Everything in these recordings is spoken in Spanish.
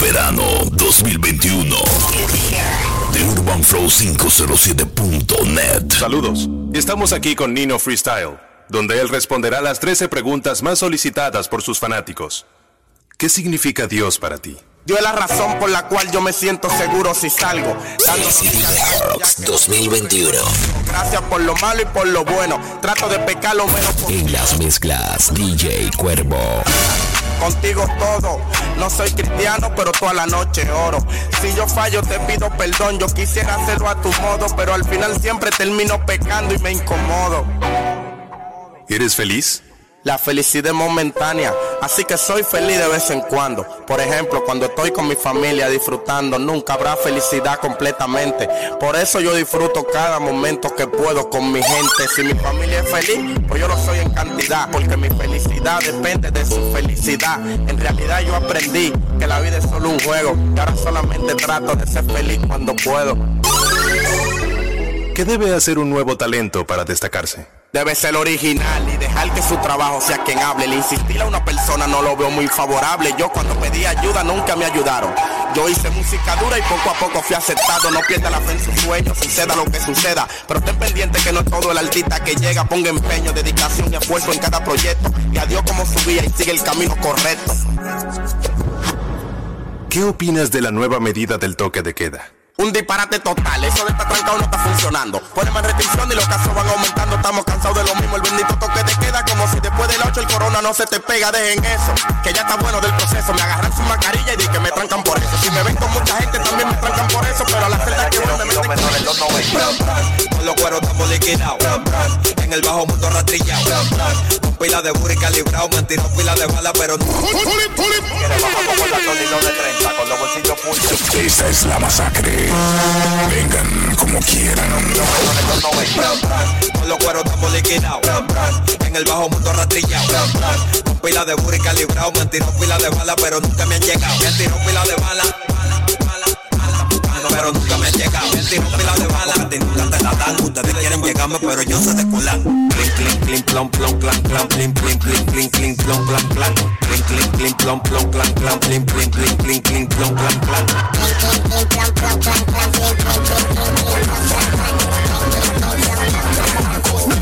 Verano 2021 de UrbanFlow507.net. Saludos. Estamos aquí con Nino Freestyle, donde él responderá las 13 preguntas más solicitadas por sus fanáticos. ¿Qué significa Dios para ti? Dios es la razón por la cual yo me siento seguro si salgo. Dando 2021. Gracias por lo malo y por lo bueno. Trato de pecar lo menos. En las mezclas, DJ Cuervo. Contigo todo. No soy cristiano, pero toda la noche oro. Si yo fallo, te pido perdón. Yo quisiera hacerlo a tu modo, pero al final siempre termino pecando y me incomodo. ¿Eres feliz? La felicidad es momentánea, así que soy feliz de vez en cuando. Por ejemplo, cuando estoy con mi familia disfrutando, nunca habrá felicidad completamente. Por eso yo disfruto cada momento que puedo con mi gente. Si mi familia es feliz, pues yo lo soy en cantidad, porque mi felicidad depende de su felicidad. En realidad yo aprendí que la vida es solo un juego y ahora solamente trato de ser feliz cuando puedo. ¿Qué debe hacer un nuevo talento para destacarse? Debe ser original y dejar que su trabajo sea quien hable. El insistir a una persona no lo veo muy favorable. Yo cuando pedí ayuda nunca me ayudaron. Yo hice música dura y poco a poco fui aceptado. No pierda la fe en sus sueños, suceda lo que suceda. Pero estén pendiente que no todo el artista que llega. Ponga empeño, dedicación y esfuerzo en cada proyecto. Y adiós como su vida y sigue el camino correcto. ¿Qué opinas de la nueva medida del toque de queda? Un disparate total, eso de estar trancado no está funcionando. Poneme más restricción y los casos van aumentando. Estamos cansados de lo mismo. El bendito toque te queda como si después del 8 el corona no se te pega. Dejen eso, que ya está bueno del proceso. Me agarran su mascarilla y di que me trancan por eso. Si me ven con mucha gente también me trancan por eso. Pero a la celda que voy me meten con Con los cueros estamos liquidados. En el bajo mundo rastrillado. Con pila de burri calibrado. Me han tirado pila de bala, pero no. Quiere bajar como el tornillo de 30 con los bolsillos full. Esta es la masacre. Vengan como quieran. Con los cueros estamos liquidados. En el bajo mundo rastrillado. Con pila de burri calibrado. Me han tirado pila de bala, pero nunca me han llegado. Me han tirado pila de bala. Pero nunca me han llegado. Me tirado pila de ti nunca te la dan. Ustedes quieren llegarme, pero yo se desculan. Clink, clink, clink, plom, plom, clan, clan, plin, plin, plin, plin, clink, plom, clan, clan. Clink, clink, clink, plom, plom, clan, clan, plin, plin, plin, plin, clink, plom, clan, clan.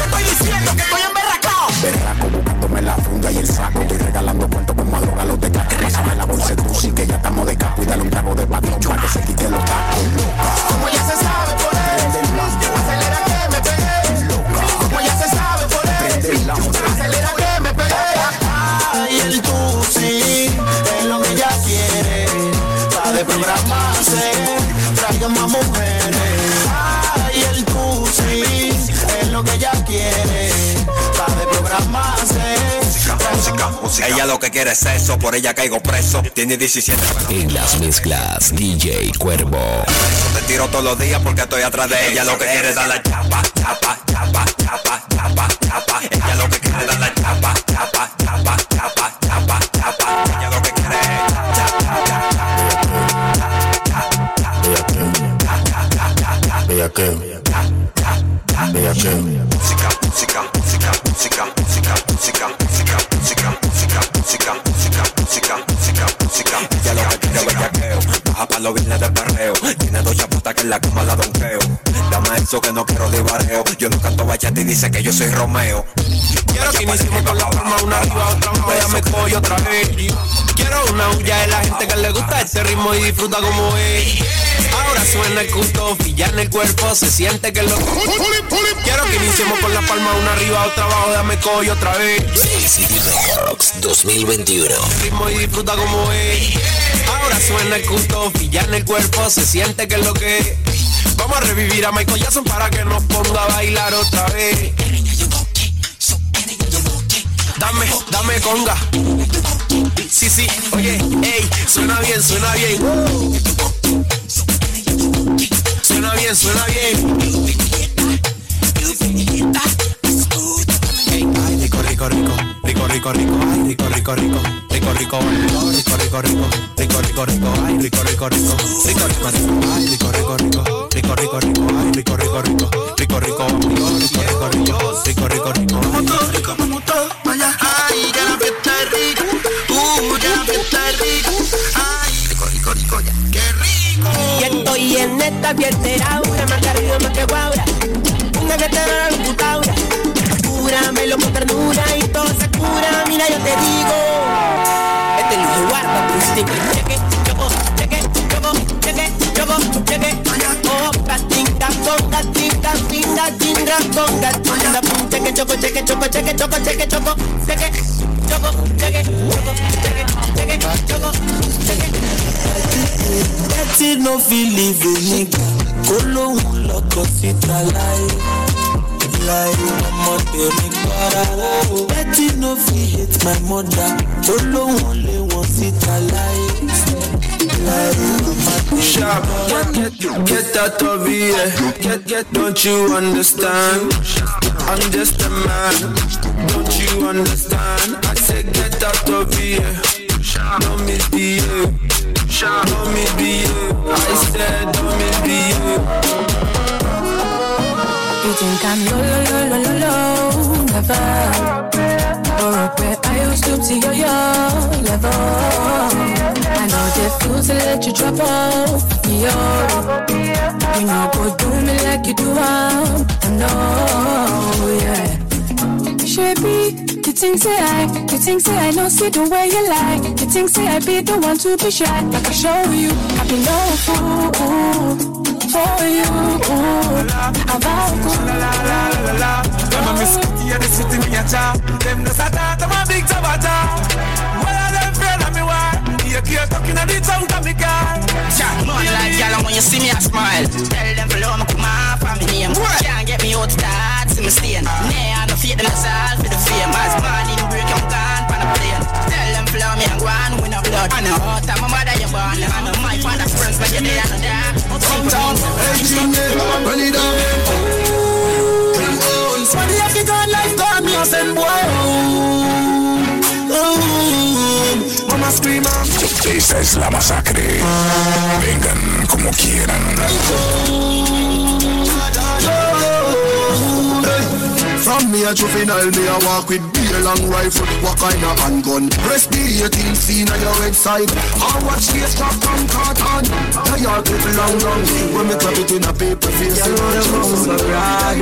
Estoy diciendo que estoy buscándome la funda y el saco. Estoy regalando cuentos con madruga los de caco. Pásame la bolsa de sí que ya estamos de capo y dale un trago de patrón para que se quite los tacos. Como ya se sabe por él. Acelera que me pegué. Como ya se sabe por él. Acelera que me pegué. Ay, el tú sí, es lo que ella quiere. Está de programarse, traiga más mujeres. Ay, el tú sí, es lo que ella quiere. Música, música. Ella lo que quiere es sexo, por ella caigo preso. Tiene 17 pero En las mezclas, DJ Cuervo. te tiro todos los días porque estoy atrás de ella. Lo que quiere es dar la chapa, chapa, chapa, chapa, chapa, chapa. Ella lo que quiere es dar la chapa, chapa, chapa, chapa, chapa, chapa. Ella lo que quiere es chapa, chapa, música, música, música, música, música, lo vine de perreo. Tiene dos chapatas que en la cama la donkeo Dame eso que no quiero de barreo. Yo no canto bachata y dice que yo soy Romeo. Quiero que iniciemos con la forma Una arriba, otra abajo, me cojo otra vez. Quiero una huya de la gente que le gusta ese ritmo y disfruta como es. Ahora suena el gusto, ya en el cuerpo se siente que lo. Quiero que iniciemos con la palma una arriba, otra abajo, ya me cojo otra vez. Rocks 2021. ritmo y disfruta como es. Ahora suena el gusto, ya en el cuerpo se siente que es lo que es. Vamos a revivir a Michael Jackson para que nos ponga a bailar otra vez. Dame, dame conga. Sí, sí, oye, ey, suena bien, suena bien. Suena bien, suena bien. Rico, rico, rico, rico, rico, rico, ay, rico, rico, rico, rico, rico, rico, rico, rico, rico, rico, rico, rico, ay, rico, rico, rico, rico, rico, rico, ay, rico, rico, rico, rico, rico, rico, ay, rico, rico, rico, rico, rico, rico, rico, rico, rico, rico, rico, rico, ay, rico. Ay, ya la fiesta es rica. Uh, ya la fiesta es rica. Ay, en esta fiesta una más arriba más que guaura. Una que te da la Cúramelo con ternura y todo se cura. Mira, yo te digo. Este Luis guarda tu stick. Cheque, choco, cheque, choco, cheque, choco, cheque. Oh. Cheque, choco, cheque, choco, cheque, cheque, choco, cheque, feel tra like ọmọ tèmi para o. Betty no fit hate my mother, lóun lé wọn síta láyé. Sharp, get, get, get out of here. Get, get, don't you understand? I'm just a man, don't you understand? I said get out of here. Don't misbehave, don't misbehave. I said don't misbehave. Think I'm low, low, low, low, low, never. Or up where I used to see your level. I know they fools to let you drop off oh. You know, go do me like you do, um, I know, yeah. Shabby, you think say I, you think say I know see the way you like. You think say I be the one to be shy, like I show you, I be no fool for you. About la la la la la. Them a miss yeah, the city me a cha. Them no sata, them a big tabata. Well, them friend of me why? You keep talking at the tongue of me car. Chat money like y'all when you see me I smile. Tell them follow me come my family name. Can't get me out that, see me staying. Nah, I no fear them myself for the fame. As morning break, I'm gone on a plane. Tell them follow me and go on win a blood. I know how time my mother you born. I know my father's friends, but you're there and there. Uptown, hey Jimmy, it down. Somebody have to go like God, me a send boy Mama scream Esta es la masacre. Vengan como quieran. From me a juvenile, me a walk with beer long rifle. What kind of handgun? Press the 18 scene on your website. I watch the strap from carton. All clip long long. When me clap it in a paper face. You know them on the rag.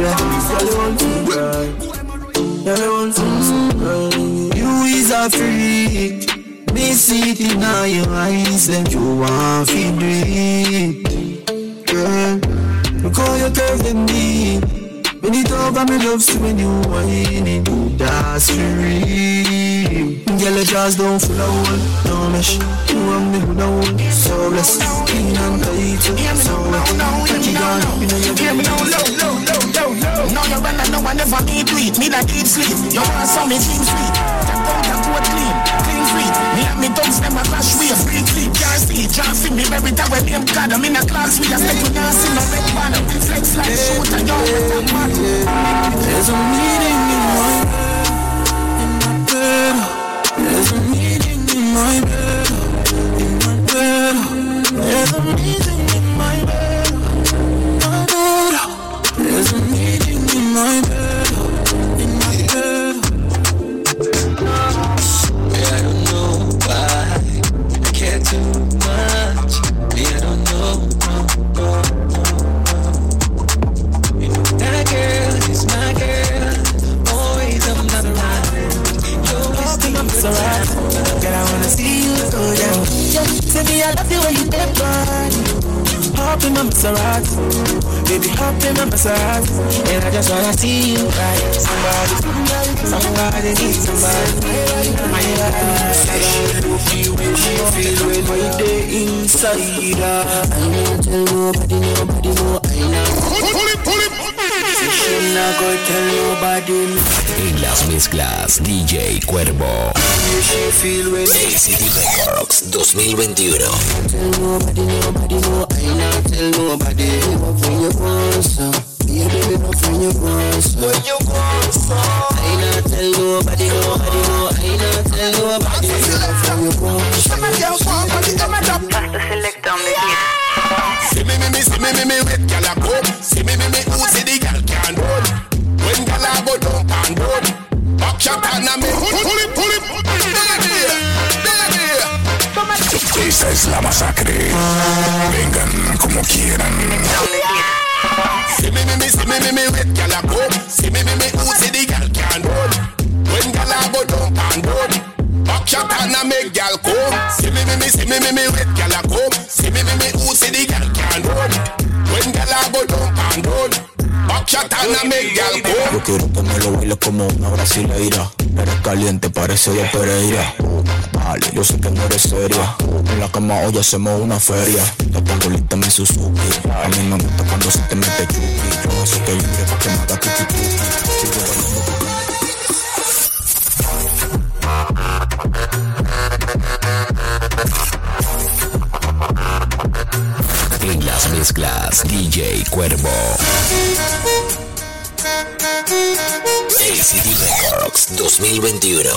You is a freak. Me see it in your eyes, then you want to do it. Girl, look how you curve them knee. When it over me love see when you whining That's free Girl your jaws don't full of hole No mesh You want me with a hole So blessed Clean and tight So wet Catch it on up in your Hear me now low low low low low Now you run and no one ever need do it Me like eat sleep You want some me team sweet That don't that coat clean Me and me thugs them a crash wave Free clean Can't see Can't see me Every time when name God I'm in a class We a step with us in a red banner Flex like shoot and you with a man there's a meeting in my bed, in my bed. There's a meeting in my bed, in my bed. There's a meeting Hop in my Maserati, baby, hop in my Maserati, and I just wanna see you right. Somebody, somebody needs somebody. My inside her. I ain't tell nobody, nobody know. I know. Pull it, pull it. En las mezclas DJ Cuervo. Records 2021. I not tell nobody. When you want some, baby, no when you want you I not tell nobody, nobody know. I not tell nobody. When you want some. Pasta select on the hit. See me, me, me, see me, me, me, red gal a come. See me, me, me, who see the gal can run. When gal a go down and. Back shot and a me pull, pull it, pull it. Esta es la masacre. Vengan como quieran. Me, and make gal come. See me, me, me, see me, me, me, gal. See me, me, me, who see the gal run. When gal a go down. Back shot and a make gal come. Yo quiero que me lo bailes como una brasileira. Eres caliente, parece de Pereira. Vale, yo sé que no eres seria. En la cama hoy hacemos una feria. Te pongo lista mi Suzuki. A mí me gusta cuando se te mete chuki. Yo hace que libre pa' que me haga tuki tuki. Las mezclas, DJ Cuervo. ACD Records 2021.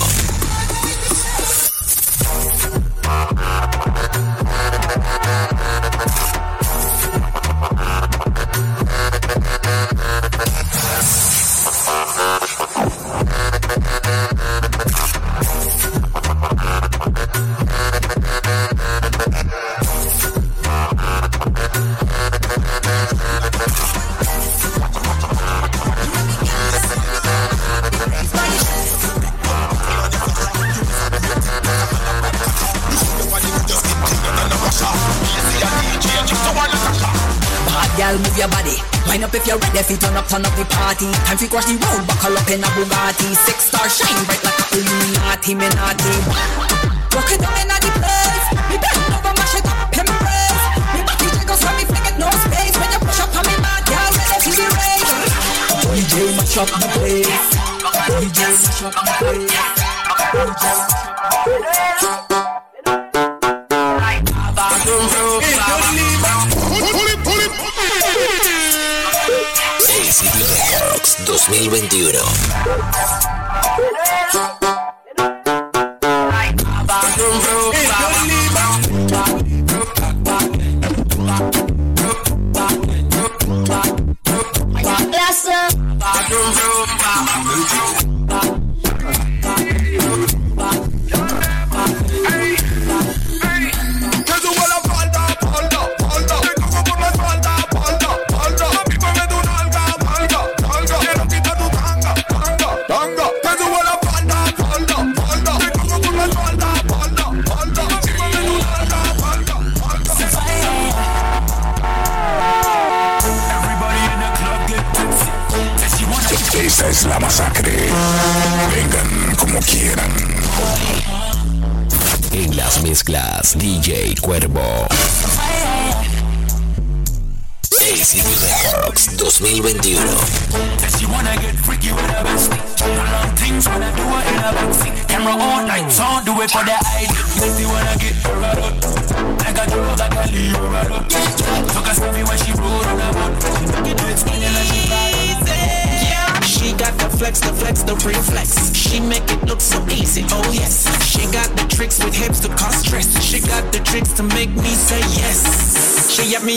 Up if you're ready. You turn up, turn up the party. Time to crash the road, buckle up in a Bugatti. Six star shine bright like a Illuminati, naughty. Walk it down in the place. Me bend over, mash it up, embrace. Me body jiggles when me flick it, no space. When you push up on me, bad girl, ready to the race. DJ mash up the place. DJ mash up the place. ACD 2021.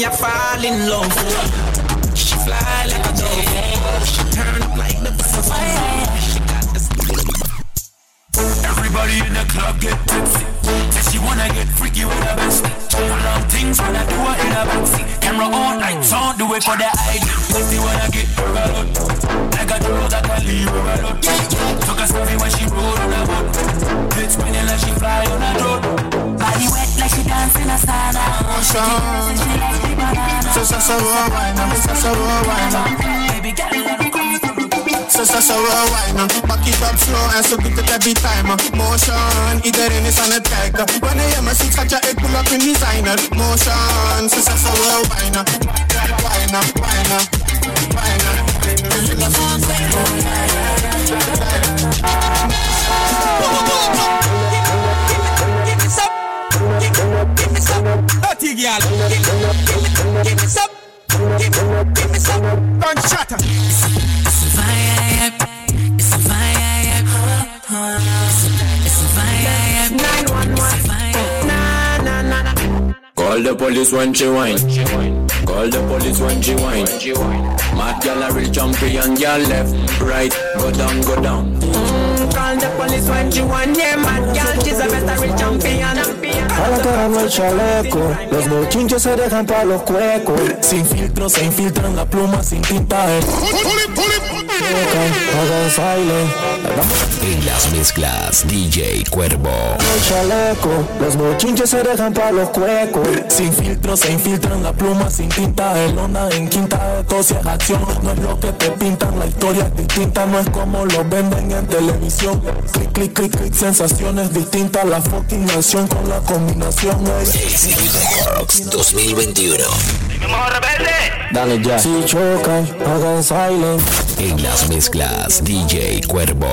Me, I fall in love. She fly like a dove. She turn up like the butterfly. She got the Everybody in the club get tipsy. Says she wanna get freaky with her bestie. Long things wanna do it in a backseat. Camera all night, so do it for the ID. Bestie wanna get her right up. Like a drove that can leave her right. Took a selfie when she rode on the boat. Head spinning like she fly on a drone. Body wet like she dancing a sauna. Motion. She like the banana. So so so roll wine on, so so roll wine on. Baby girl, so so so roll now, on. Back it up slow and so good every time. Motion, either in is on a track. When I am a six, I just pull up in designer. Motion, so so so roll wine on, wine on, now. on, wine on. Look at my face. Give me some, give me give me some, dirty girl. Give, me some, give, give me some, gunshot. It's a. It's a vibe. It's a- It's a vibe. It's a vibe. Na, na, na. Call the police when she whine. Call the police when she whine. Mad gal a real champion, gal left, right, go down, go down. Mm, Call the police when she want yeah, man. Girl, she's a better real champion. A la cara no chaleco, los bochinches se dejan pa' los cuecos. Sin filtro se infiltran la pluma sin tinta. En las mezclas, DJ Cuervo. El chaleco, los bochinches se dejan pa' los cuecos. Sin filtro se infiltran la pluma sin tinta. El onda en quinta de tos y es acción. No es lo que te pintan, la historia es distinta. No es como lo venden en televisión. Clic, clic, clic, clic, sensaciones distintas. La fucking acción con la combinación. Box 2021. Dale ya. Si chocan, hagan silent. En las mezclas, DJ Cuervo.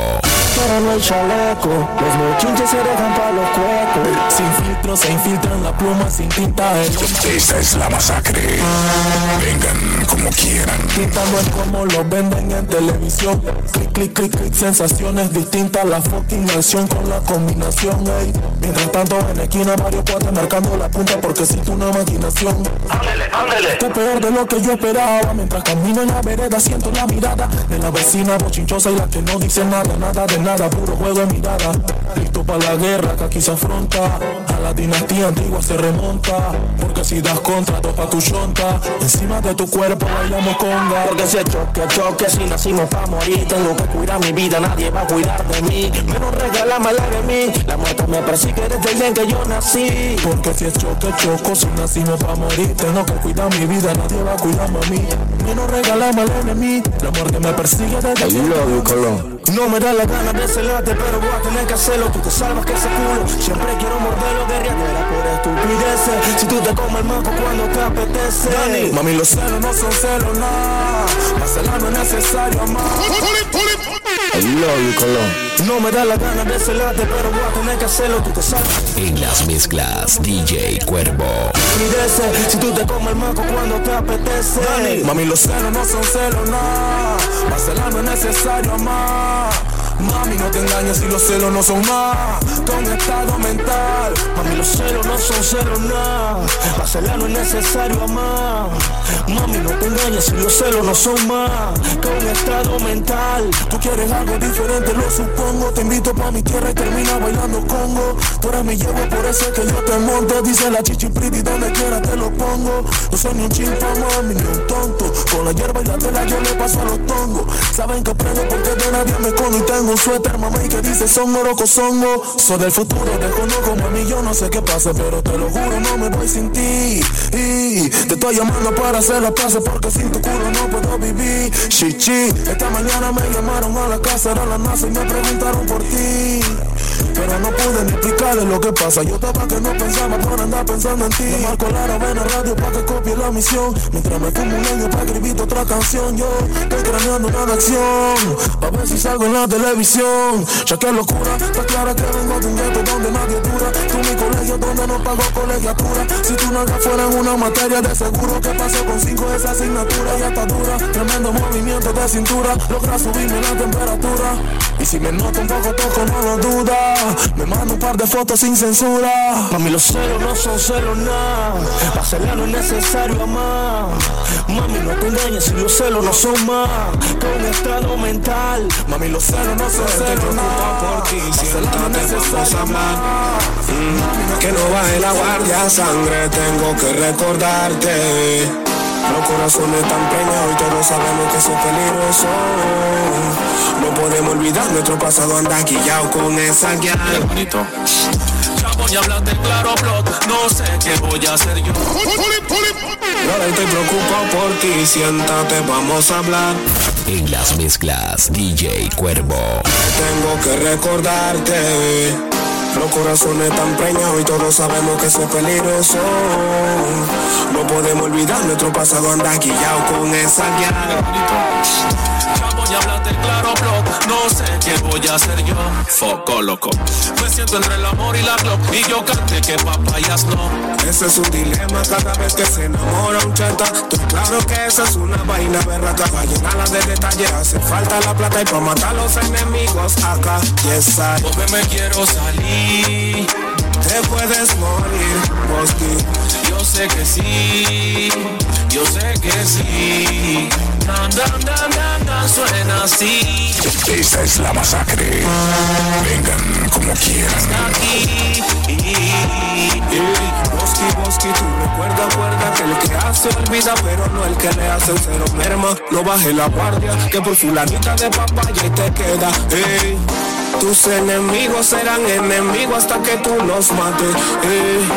Pero no hay chaleco, los bochinches se dejan pa' los cuecos. Sin filtro se infiltran la pluma sin tinta. Esta es la masacre. Vengan como quieran. Tinta no es como lo venden en televisión. Clic, clic, clic, clic, sensaciones distintas. La fucking acción con la combinación, ey. Mientras tanto en la esquina Mario Cuatro marcando la punta porque siento una maquinación. Ándele, ándele. Está peor de lo que yo esperaba. Mientras camino en la vereda siento la mirada de la vecina bochinchosa y la que no dice nada, nada de nada, puro juego de mirada. Listo para la guerra que aquí se afronta. A la dinastía antigua se remonta. Porque si das contra, topa tu chonta. Encima de tu cuerpo bailamos conga. Porque si es choque, choque, si nacimos pa' morir. Tengo que cuidar mi vida, nadie va a cuidar de mí. Menos regalame la de mí. La muerte me persigue desde el día en que yo nací. Porque si es choque, choco, si nacimos pa' morir. Tengo que cuidar mi vida, nadie va a cuidarme a mí. Menos regalame la de mí. La muerte me persigue desde el día no me da la gana de celarte, pero voy a tener que hacerlo. Tú te salvas que ese culo. Siempre quiero morderlo de riadera por estupideces. Si tú te comes el manco cuando te apetece. Mami, los celos no son celos, nada. Más celar no es necesario amar. No me da la gana de celarte, pero voy a tener que hacerlo. Tú te salvas. En las mezclas, DJ Cuervo. Estupideces. Si tú te comes el manco cuando te apetece. Mami, los celos no son celos, nada. Más celar no es necesario amar. car. Mami, no te engañes si los celos no son más un estado mental. Mami, los celos no son celos nada. Para celar no es necesario amar. Mami, no te engañes si los celos no son más un estado mental. Tú quieres algo diferente, lo supongo. Te invito pa' mi tierra y termina bailando congo. Tú eres mi llevo, por eso es que yo te monto. Dice la chichi pretty, donde quiera te lo pongo. No soy ni un chimpa, mami, ni un tonto. Con la hierba y la tela yo le paso a los tongos. Saben que aprendo porque de nadie me escondo y tengo un suéter, mamá, y que dice son oroco, songo. Soy del futuro, desconozco, mami, yo no sé qué pasa, pero te lo juro, no me voy sin ti. Y te estoy llamando para hacer la paz porque sin tu culo no puedo vivir. Chichi, esta mañana me llamaron a la casa de la NASA y me preguntaron por ti. Pero no pude ni explicarles lo que pasa. Yo estaba que no pensaba por andar pensando en ti. Le marco la novena radio para que copie la misión. Mientras me fumo un año para escribir otra canción. Yo estoy craneando una acción. A ver si salgo en la televisión. Ya que locura, está clara que vengo de un gueto donde nadie dura. Tú mi colegio donde no pago colegiatura. Si tú no fuera en una materia de seguro que pasó con cinco de esa asignatura ya está dura. Tremendo movimiento de cintura. Logra subirme la temperatura. Y si me noto un poco toco, no lo duda. Me mando un par de fotos sin censura. Mami, los celos no son celos nada. Para celar no es necesario amar. Mami, no te engañes si los celos no son más que un estado mental. Mami, los celos no son celos nada. por ti, siéntate, vamos a amar. Mm, que no baje la guardia, sangre, tengo que recordarte. Los corazones están preñados y todos sabemos que son peligrosos. No podemos olvidar nuestro pasado anda guillado con esa guía. bonito. Ya voy a hablarte claro, blog. No sé qué voy a hacer yo. Ahora estoy preocupado por ti, siéntate, vamos a hablar. En las mezclas, DJ Cuervo. Tengo que recordarte. Los corazones están preñados y todos sabemos que son peligrosos. No podemos olvidar nuestro pasado anda guillado con esa guía. A hablarte claro, blog. No sé qué voy a hacer yo. Foco loco. Me siento entre el amor y la glock. Y yo canté que papayas no. Ese es un dilema cada vez que se enamora un chanta. Tú claro que esa es una vaina berraca. Pa' llenarla de detalles hace falta la plata y para matar a los enemigos acá. Yes, I. Porque me quiero salir. Te puedes morir, Bosky. Yo sé que sí, yo sé que sí. Dan, dan, dan, dan, dan, suena así. Esta es la masacre. Vengan como quieran. Aquí. Bosky, Bosky, tú recuerda, acuerda que el que hace olvida, pero no el que le hace cero merma. No baje la guardia, que por fulanita de papaya y te queda. Ey. Tus enemigos serán enemigos hasta que tú los mates. ey.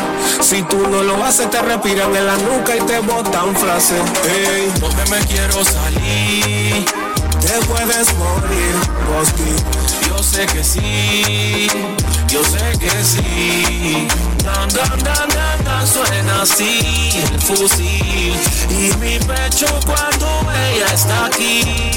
Si tú no lo haces, te respiran en la nuca y te botan frases. Ey. ¿Dónde me quiero salir? Te puedes morir, Bosky. Yo sé que sí, yo sé que sí. Dan, dan, dan, dan, dan, suena así el fusil. Y mi pecho cuando ella está aquí.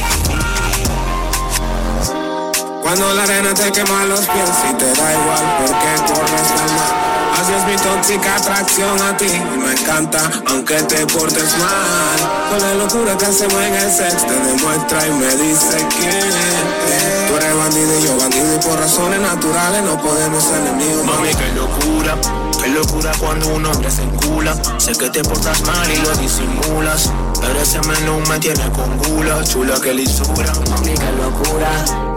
Cuando la arena te quema los pies y te da igual porque corres al mar. Así es mi tóxica atracción a ti me encanta aunque te portes mal. Con la locura que hacemos en el sex te demuestra y me dice que tú eres bandido y yo bandido y por razones naturales no podemos ser enemigos. Mami, qué locura, qué locura cuando un hombre se encula. Sé que te portas mal y lo disimulas. Pero ese menú me tiene con gula, chula que lisura. Mami, qué locura,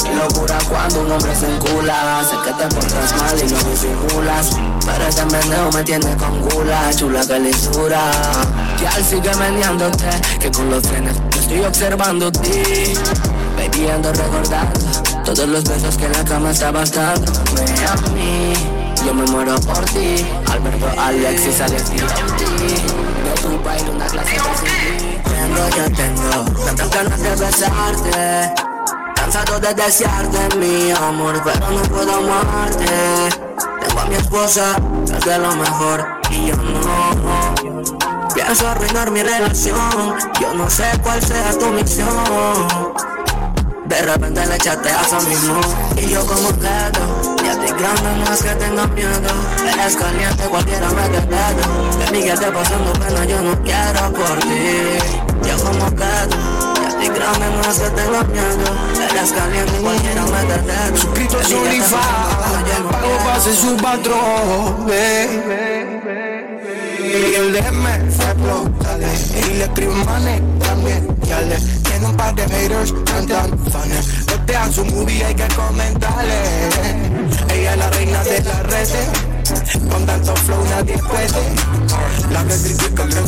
qué locura cuando un hombre se encula. Sé que te portas mal y lo disimulas. Pero ese me tiene con gula, chula que lisura. Y sigue meneándote, que con los frenes yo estoy observando ti. Baby, ando recordando todos los besos que en la cama estabas dando. a mí, yo me muero por ti. Alberto, Alexis, Alex y De tu baile una clase de. Tengo, yo tengo tantas ganas de besarte. Cansado de desearte mi amor, pero no puedo amarte. Tengo a mi esposa, es de lo mejor, y yo no. Pienso arruinar mi relación, yo no sé cuál sea tu misión. De repente le echaste a eso mismo Y yo como quedo Y a ti grande no es que tenga miedo. Eres caliente, cualquiera me te De mí que esté pasando pena, yo no quiero por ti. Yo como quedo. Grande no es que tenga miedo. Eres caliente, cualquiera me te Suscrito a Unify, no pago pase su patrón, Y el DM fue explotale Y le escribo manes también, ya le Tiene un par de haters, cantan fanes Botean su movie, hay que comentarle Ella es la reina de las redes Con tanto flow nadie puede La que critica que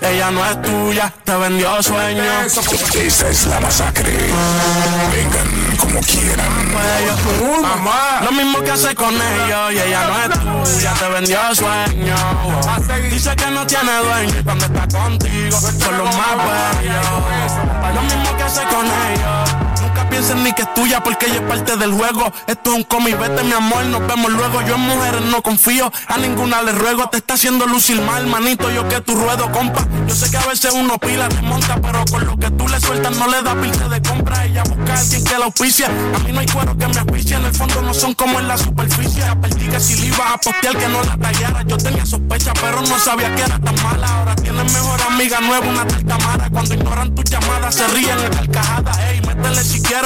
Ella no es tuya, te vendió sueños. Esta es la masacre. Vengan como quieran. Mamá, lo mismo que hace con ellos y ella no es tuya, te vendió sueños. Dice que no tiene dueño cuando está contigo son los más bellos. Lo mismo que hace con ellos. Nunca piensen ni que es tuya porque ella es parte del juego. Esto es un cómic, vete mi amor, nos vemos luego. Yo en mujeres no confío, a ninguna le ruego. Te está haciendo lucir mal, manito, yo que tu ruedo, compa. Yo sé que a veces uno pila, te monta, pero con lo que tú le sueltas no le da pilce de compra. Ella busca a alguien que la auspicia. A mí no hay cuero que me auspicie, en el fondo no son como en la superficie. Perdí que si le ibas a postear que no la tallara. Yo tenía sospecha, pero no sabía que era tan mala. Ahora tienes mejor amiga nueva, una tarta mala. Cuando ignoran tus llamadas, se ríen en carcajadas. Ey, métele si quieres,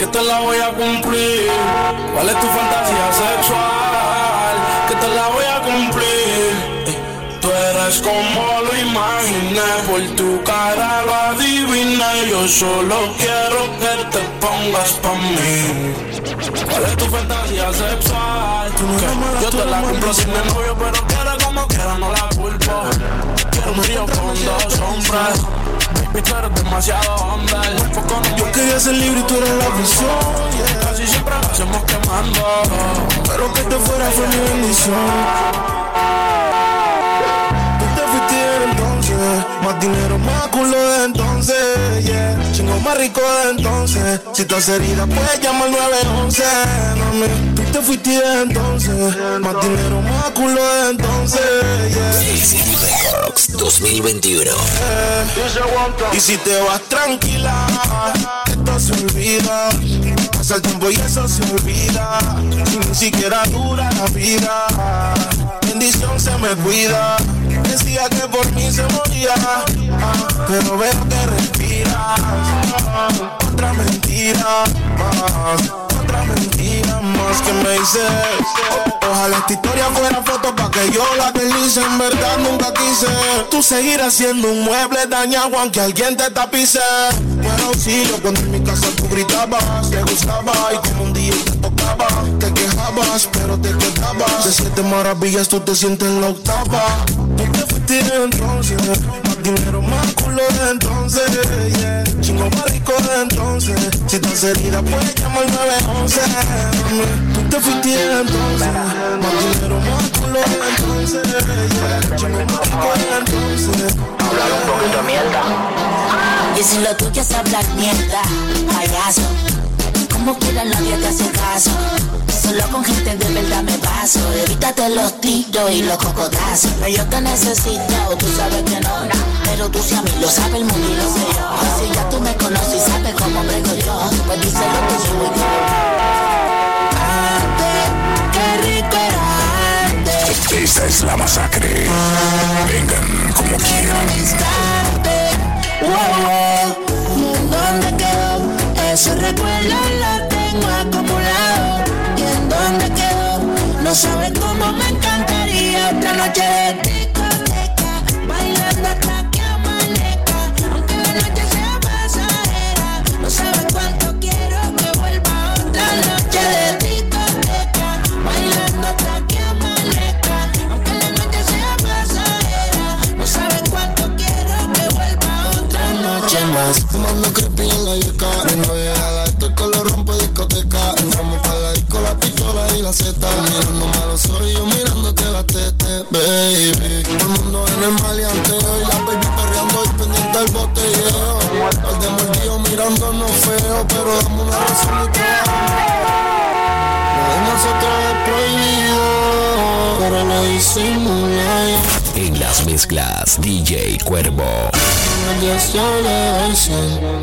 Que te la voy a cumplir. ¿Cuál es tu fantasía sexual? Que te la voy a cumplir. Eh, Tú eres como lo imaginé, por tu cara lo adiviné. Yo solo quiero que te pongas pa' mí. ¿Cuál es tu fantasía sexual? Que yo te la cumplo sin el novio, pero quiera como quiera, no la culpo. Quiero un trío con dos hombres. Baby, tú eres demasiado hombre. Yo quería ser libre y tú eres la prisión Casi siempre lo hacemos quemando. Pero que te fuera fue mi bendición dinero, más culo de entonces yeah. Chingo más rico de entonces Si estás herida puedes llamar al 911 Mami, tú te fuiste entonces Más dinero, más culo de entonces 2021. Y si te vas tranquila, esto se olvida. Pasa el tiempo y eso se olvida. Y ni siquiera dura la vida. Bendición se me cuida. Decía que por mí se moría. Pero veo que respiras. Otra mentira más. Otra mentira más que me dices. Ojalá esta historia fuera foto pa' que yo la deslice. En verdad nunca quise. Tú seguirás siendo un mueble dañado aunque alguien te tapice. Buen auxilio cuando en mi casa tú gritabas. Te gustaba y como un día te tocaba. Pero te quedabas. De siete maravillas tú te sientes en la octava. Tú te fuiste entonces. Más dinero, más culo de entonces. Yeah. Chingo más rico de entonces. Si estás herida, puedes llamar 911. Mami, Tú te fuiste entonces. Más dinero, más culo de entonces. Yeah. Chingo más rico de entonces. Hablar un poquito de mierda. Y si lo tuyo es hablar mierda, payaso. Como quiera nadie te hace caso. Solo con gente de verdad me paso. Evítate los tiros y los cocotazos. No, yo te necesito, tú sabes que no. Pero tú si a mí lo sabe el mundo y lo sé yo. Si ya tú me conoces y sabes cómo brego yo, pues díselo tú soy yo. Antes, qué rico era antes. Esta es la masacre. Vengan como quieran. Wow. ¿Y dónde quedó? Lo tengo acumulado. No sabes cómo me encantaría otra noche de discoteca. Bailando hasta que amanezca. Aunque la noche sea pasajera. No sabes cuánto quiero que vuelva otra noche de discoteca. Bailando hasta que amanezca. Aunque la noche sea pasajera. No sabes cuánto quiero que vuelva otra noche más. Fumando creepy en la el maleanteo Y la baby perreando y pendiente del botelleo. Al de mordido mirándonos feo Pero dame una razón y te Lo de nosotros es prohibido Pero lo disimula En las mezclas, DJ Cuervo.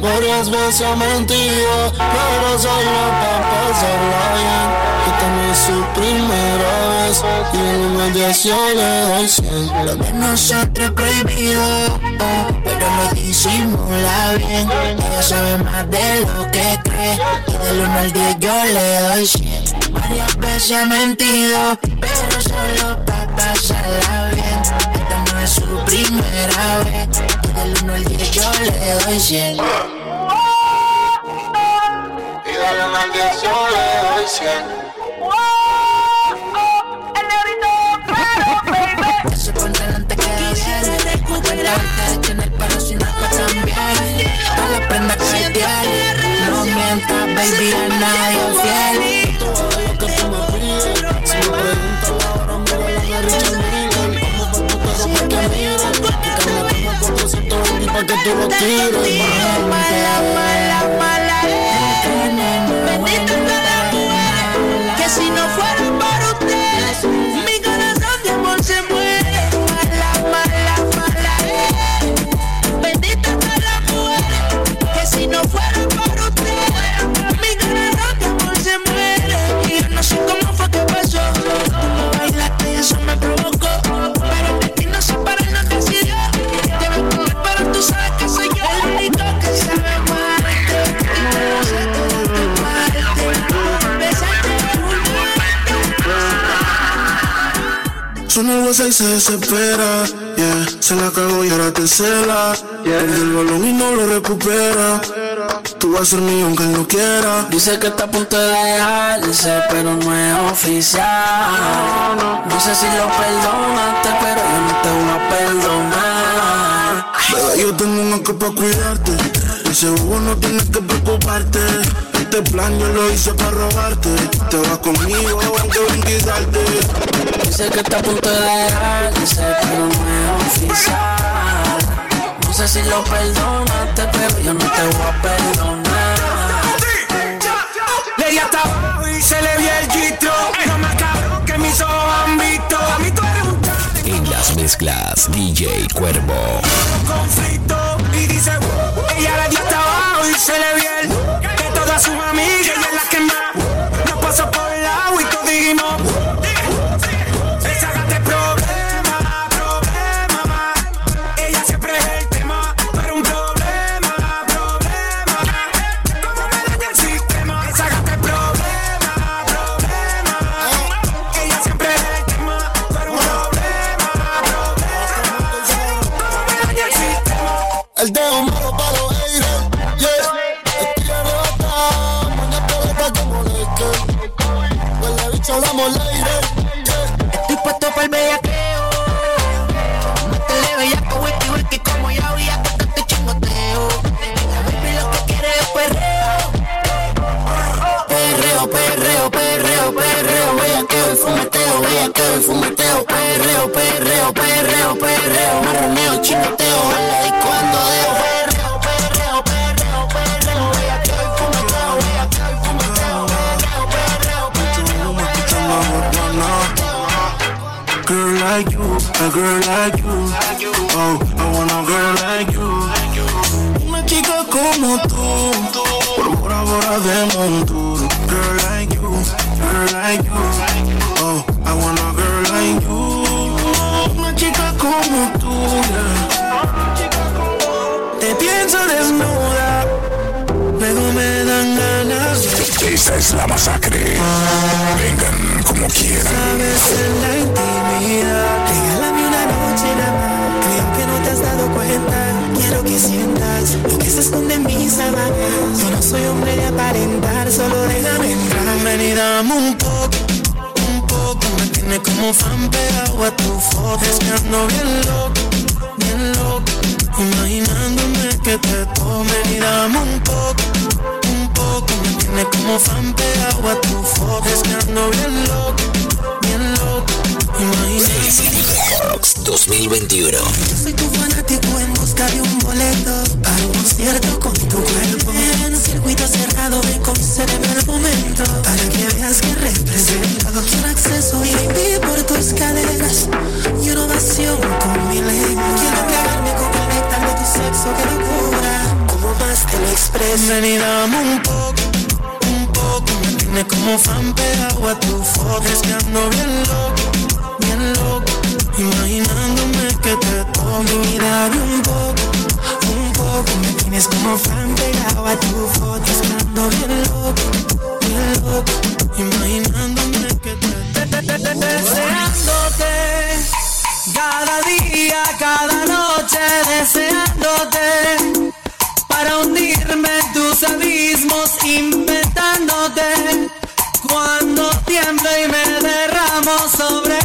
Varias veces ha mentido Pero solo para pasarla bien Esta no es su primera vez Y en una yo le doy cien Lo de nosotros prohibido, oh, pero lo disimula bien. Ella sabe más de lo que cree. Y del 1 al 10 yo le doy 100. Varias veces ha mentido, pero solo para pasarla bien. Esta no es su primera vez. Y del 1 al 10 yo le doy 100. Y de una al diez yo le doy cien Se pone delante que. Recuerda que en el paro sin ropa también. Toda la prenda que tiene. No mientas, baby, a nadie fiel. Pa' que tú lo tires Mala, mala, mala. Suena el WhatsApp y se desespera, yeah. Se la cagó y ahora te cela. Pierde el balón y no lo recupera. Tú vas a ser mío aunque no quiera. Dice que está a punto de dejarse, pero no es oficial. No sé si lo perdonaste, pero yo no te voy a perdonar. Bebé, yo tengo un ángel para cuidarte. Ese bobo no tienes que preocuparte. Este plan yo lo hice para robarte. Te vas conmigo aunque ven quitarte. Dice que está a punto de dejarse, pero no es oficial. No sé si lo perdonaste, pero yo no te voy a perdonar. Le di hasta abajo y se le vio el gistro. No más cabrón que mis ojos han visto. A mí tú eres un En las mezclas, DJ Cuervo. conflicto y dice ella la dio hasta abajo y se le bien que todas sus amigas ella es la que más fumeteo, bellaqueo y fumeteo, perreo, perreo, perreo, perreo, marroneo, deo, fumeteo, bellaqueo y fumeteo, perreo, perreo, Girl like you, a girl like you. Oh, I want a girl like you. Una chica como tú, por Bora Bora de Montour. Girl like you, girl like you. Oh, I want a girl like you. Una chica como tú, yeah. Te pienso desnuda, luego me dan ganas Esa es la masacre. Vengan como quieran. Sabes en la intimidad Regálame Creo que no te has dado cuenta. Quiero que sientas lo que se esconde en mis sábanas. Yo no soy hombre de aparentar, solo déjame entrar. Ven un poco, un poco. Me tiene como fan pegado a tu foto. Es bien loco, bien loco. Imaginándome que te tome y dame un poco, un poco. Me tiene como fan pegado a tu foto. Es bien loco, bien loco 2021. Soy tu fanático en busca de un boleto para un concierto con tu cuerpo. En un circuito cerrado, ven, concédeme el momento para que veas que represento. Quiero acceso VIP por tus caderas y una ovación con mi lengua. Quiero pegarme con el néctar de tu sexo, que locura. Como más te lo expreso. Ven y dame un poco, un poco Me tiene como fan pegado a tu foto Es que ando bien loco, Imaginándome que te tomo un poco, un poco. Me tienes como fan pegado a tu foto Estando bien loco, bien loco. Imaginándome que te Deseándote Cada día, cada noche Deseándote Para hundirme en tus abismos Inventándote Cuando tiemblo y me derramo sobre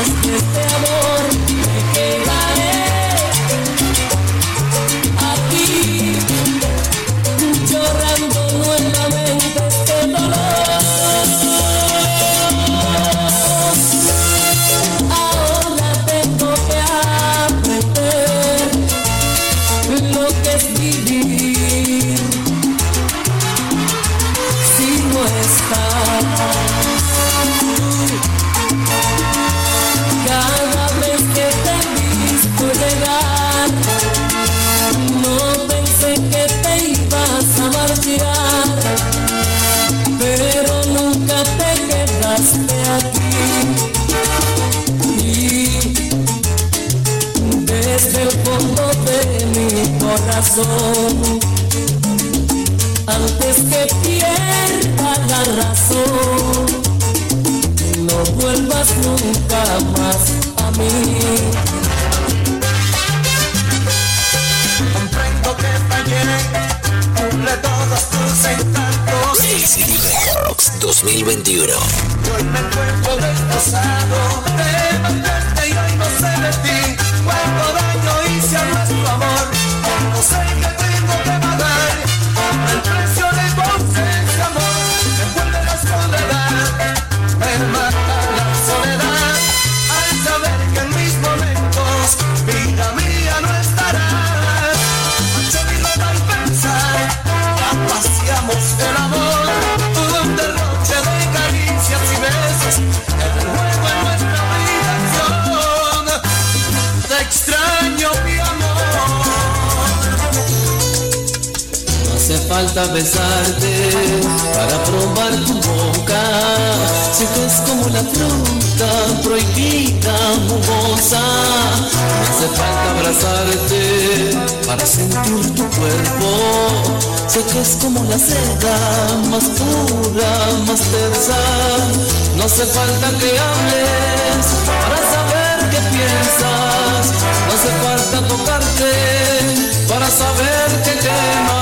este amor. corazón antes que pierda la razón. No vuelvas nunca más a mí. Comprendo que fallé, cumple todos tus encantos. City Rocks 2021. Yo me encuentro destrozado, de y hoy no sé de ti. Cuando falta besarte para probar tu boca. Si es como la fruta prohibida, jugosa. Me hace falta abrazarte para sentir tu cuerpo. Sé que es como la seda más pura, más tensa. No hace falta que hables para saber qué piensas. No hace falta tocarte para saber que quemas.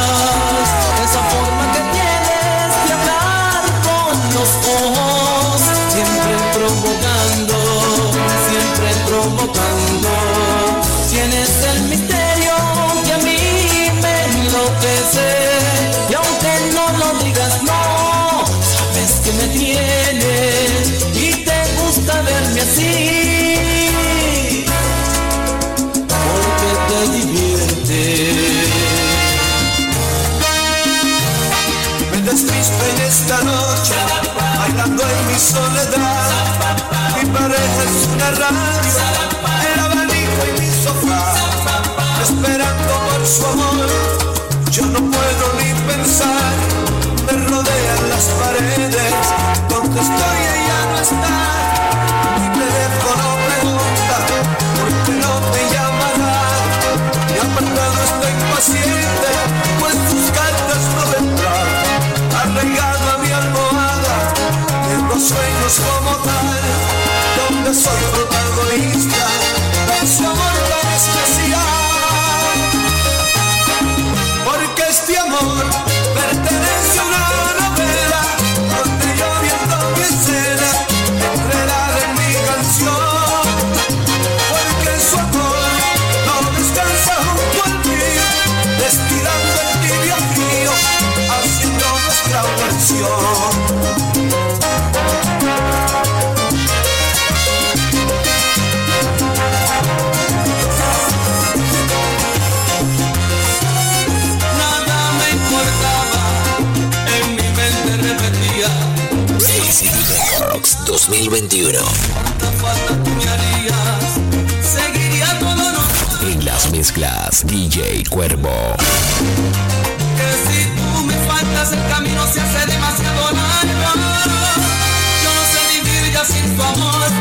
Slow 2021. En las mezclas, DJ Cuervo. Que si tú me faltas, el camino se hace demasiado largo. Yo no sé vivir ya sin tu amor.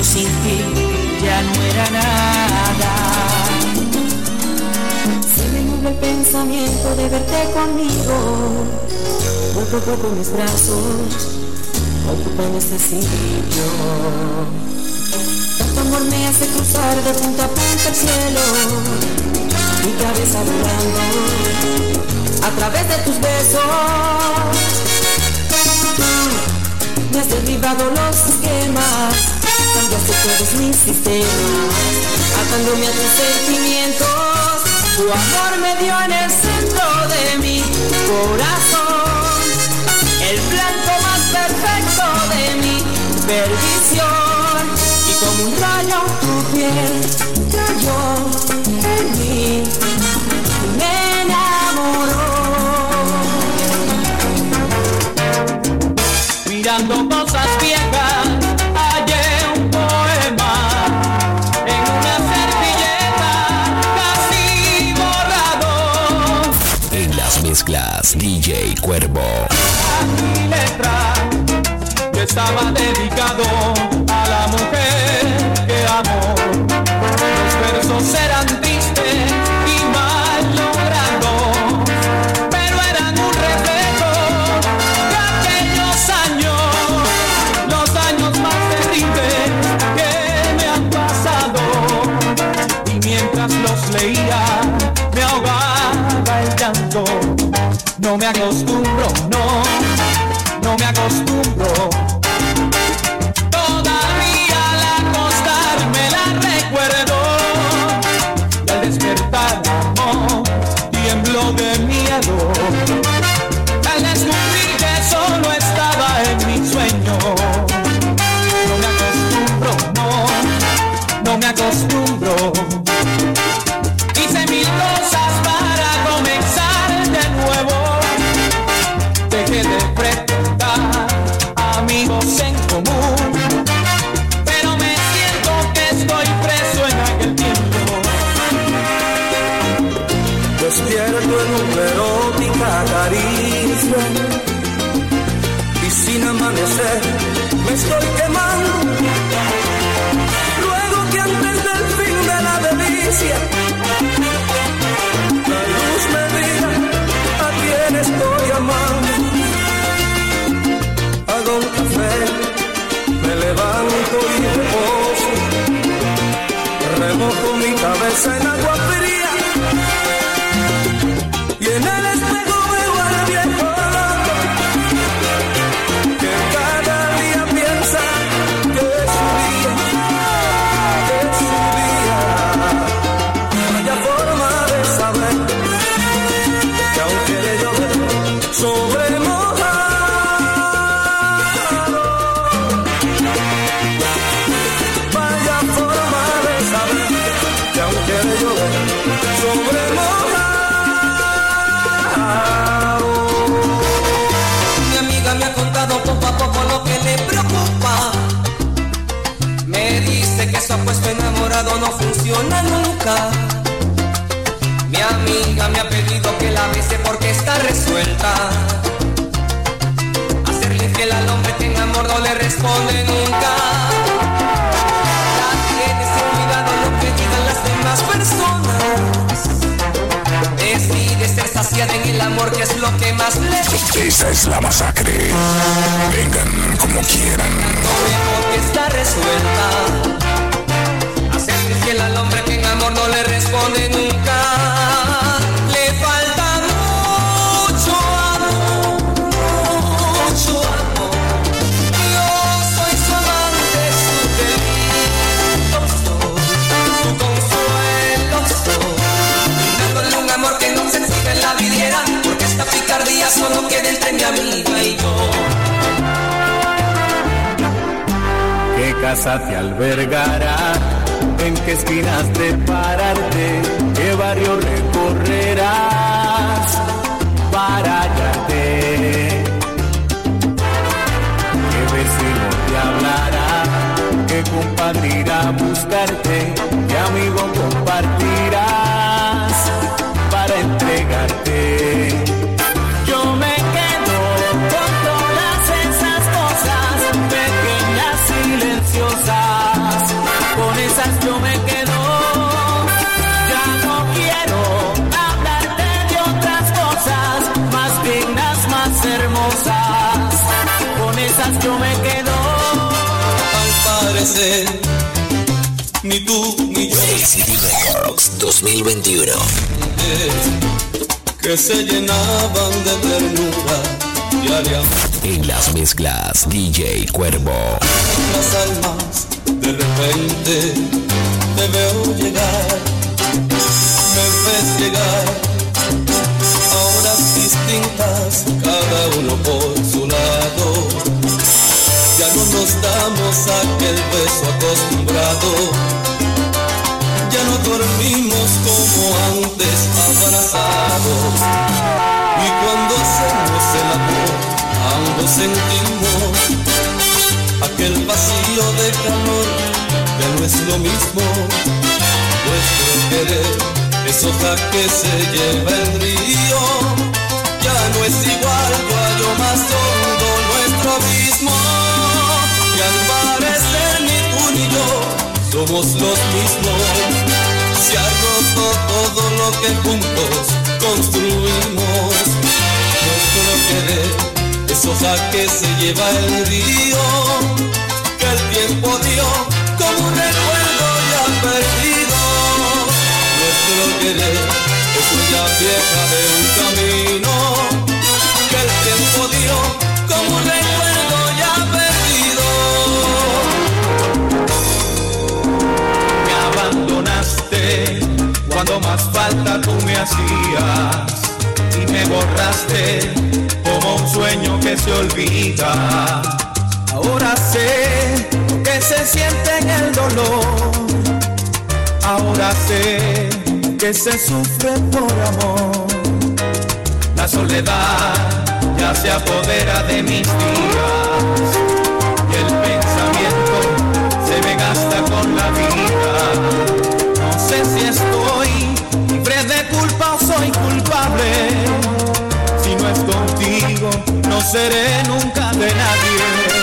yo sin ti ya no era nada. Se me nubla el pensamiento de verte conmigo, poco a poco mis brazos ocupan este sitio. Tanto amor me hace cruzar de punta a punta el cielo, mi cabeza volando a través de tus besos. Tú me has derribado los esquemas desgasto todos mis sistemas, atándome a tus sentimientos. Tu amor me dio en el centro de mi corazón, el blanco más perfecto de mi perdición. Y como un rayo tu piel cayó mezclas DJ Cuervo. mi letra que estaba dedicado a la mujer que amo. No me acostumbro, enamorado no funciona nunca. Mi amiga me ha pedido que la bese porque está resuelta. Hacerle infiel al hombre que en amor no le responde nunca. Ya tienes en cuidado lo que digan las demás personas. Decide ser saciada en el amor que es lo que más le Esa es la masacre. Vengan como quieran. porque está resuelta. Fiel al hombre que en amor no le responde nunca. Le falta mucho amor, mucho amor. Yo soy su amante, su delito soy, su consuelo soy. Dándole un amor que no se exige en la vidiera, porque esta picardía solo queda entre mi amiga y yo. ¿Qué casa te albergará? ¿En qué esquinas de pararte? ¿Qué barrio recorrerás para hallarte? ¿Qué vecino te hablará? ¿Qué compadre tú ni yo. Records 2021. que se llenaban de ternura. En las mezclas DJ Cuervo. Las almas de repente te veo llegar, me ves llegar a horas distintas, cada uno por su lado. Ya no nos damos aquel beso acostumbrado dormimos como antes abrazados. Y cuando hacemos el amor, ambos sentimos aquel vacío de calor que no es lo mismo. Nuestro querer es hoja que se lleva el río. Ya no es igual, yo más hondo nuestro abismo. Y al parecer ni tú ni yo somos los mismos. Se ha roto todo lo que juntos construimos. Nuestro querer es hoja que se lleva el río, que el tiempo dio como un recuerdo ya perdido. Nuestro querer es una vieja de un camino, que el tiempo dio cuando más falta tú me hacías y me borraste como un sueño que se olvida. Ahora sé que se siente en el dolor. Ahora sé que se sufre por amor. La soledad ya se apodera de mis días y el pensamiento se me gasta con la vida. Seré nunca de nadie.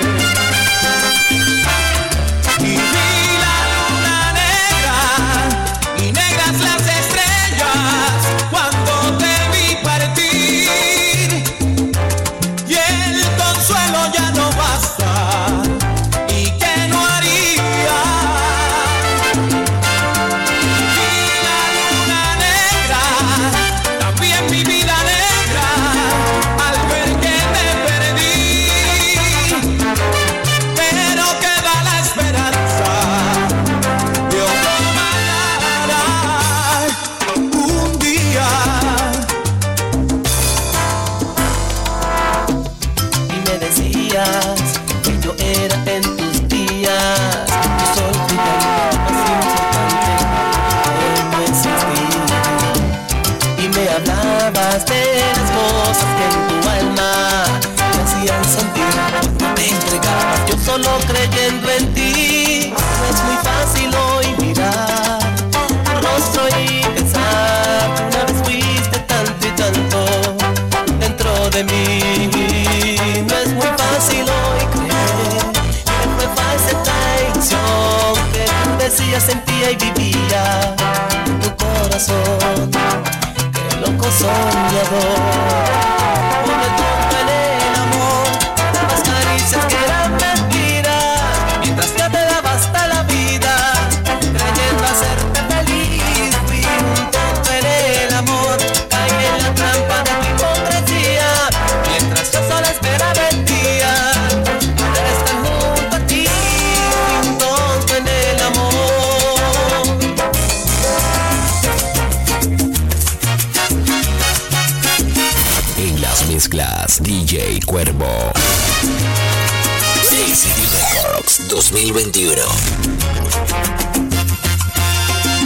2021.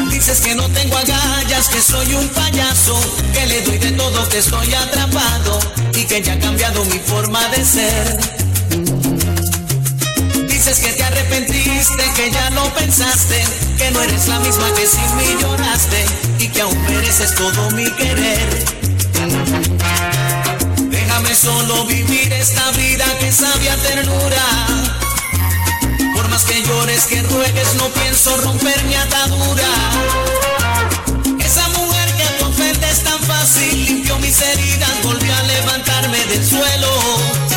Dices que no tengo agallas, que soy un payaso, que le doy de todo, que estoy atrapado y que ya ha cambiado mi forma de ser. Dices que te arrepentiste, que ya no pensaste, que no eres la misma que sin mí lloraste y que aún mereces todo mi querer. Déjame solo vivir esta vida que sabia ternura. Que llores, que ruegues, no pienso romper mi atadura. Esa mujer que te ofende es tan fácil, limpió mis heridas, volvió a levantarme del suelo.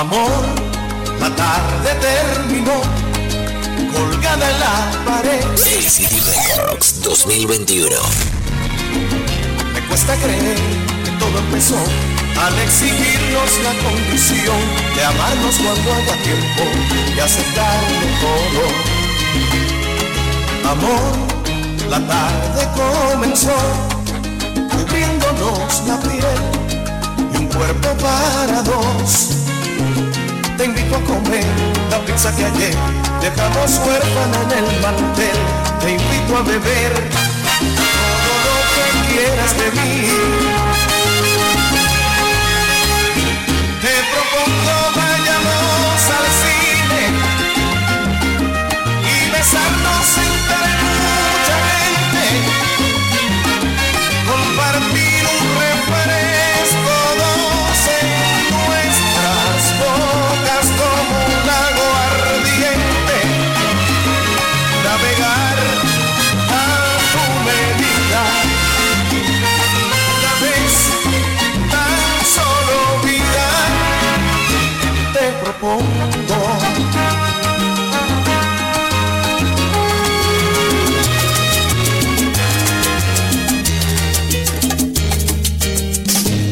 Amor, la tarde terminó, colgada en la pared. ACD Records 2021. Me cuesta creer que todo empezó al exigirnos la condición de amarnos cuando haya tiempo y aceptarlo todo. Amor, la tarde comenzó cubriéndonos la piel y un cuerpo para dos. Te invito a comer la pizza que ayer dejamos huérfana en el mantel. Te invito a beber todo lo que quieras de mí. Te propongo vayamos al cine y besarnos entre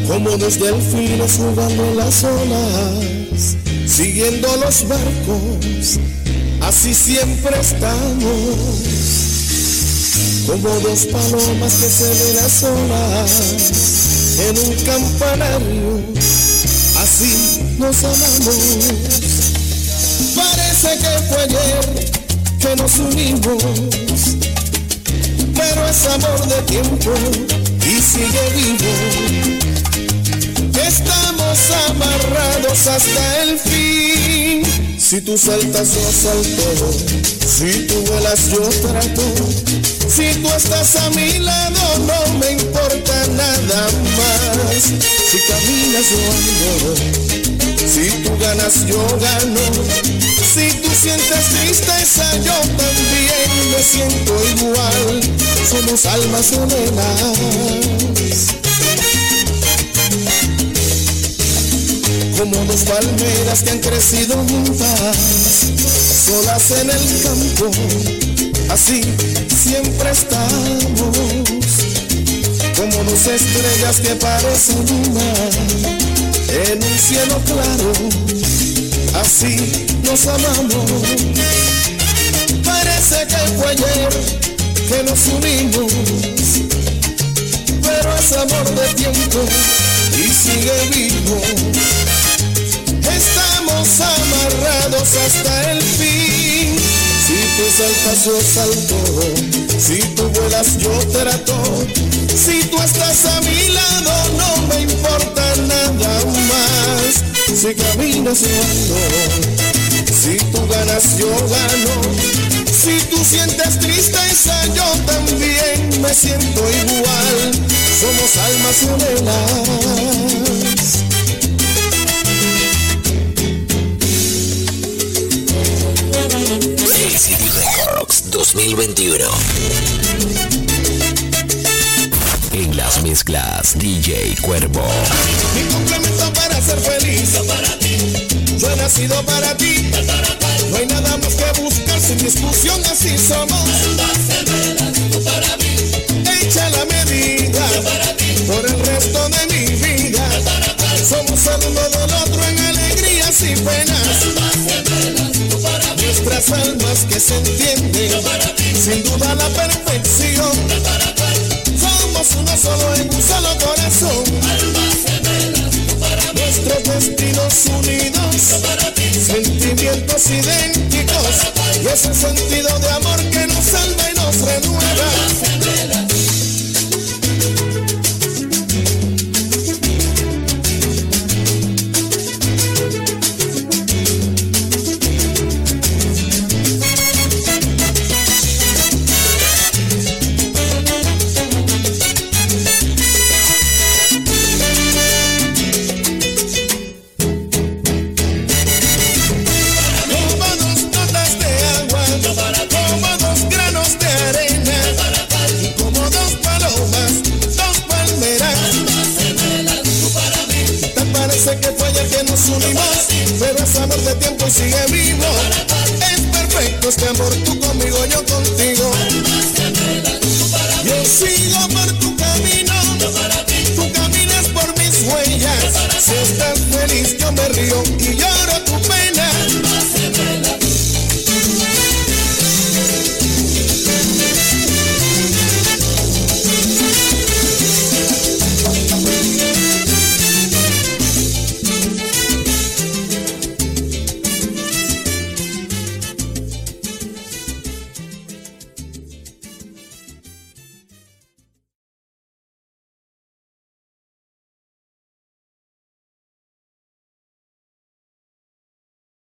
Como los delfines jugando las olas, siguiendo los barcos, así siempre estamos. Como dos palomas que se ven a solas en un campanario, así nos amamos. Parece que fue ayer que nos unimos, pero es amor de tiempo y sigue vivo. Estamos amarrados hasta el fin. Si tú saltas, yo salto. Si tú vuelas, yo trato. Si tú estás a mi lado, no me importa nada más. Si caminas, yo ando. Si tú ganas, yo gano. Si tú sientes tristeza, yo también me siento igual. Somos almas gemelas. Como dos palmeras que han crecido juntas, solas en el campo, así siempre estamos, como dos estrellas que parecen una en un cielo claro, así nos amamos. Parece que fue ayer que nos unimos, pero es amor de tiempo y sigue vivo. Amarrados hasta el fin. Si tú saltas, yo salto. Si tú vuelas, yo trato. Si tú estás a mi lado, no me importa nada más. Si caminas, yo ando. Si tú ganas, yo gano. Si tú sientes tristeza, yo también me siento igual. Somos almas gemelas. Records 2021. En las mezclas DJ Cuervo. Mi complemento para ser feliz. Yo he nacido para ti. No hay nada más que buscar sin discusión, así somos. Almas que se entienden, sin duda la perfección. Somos uno solo en un solo corazón. Nuestros destinos unidos, sentimientos idénticos. Y ese sentido de amor que nos salva y nos renueva.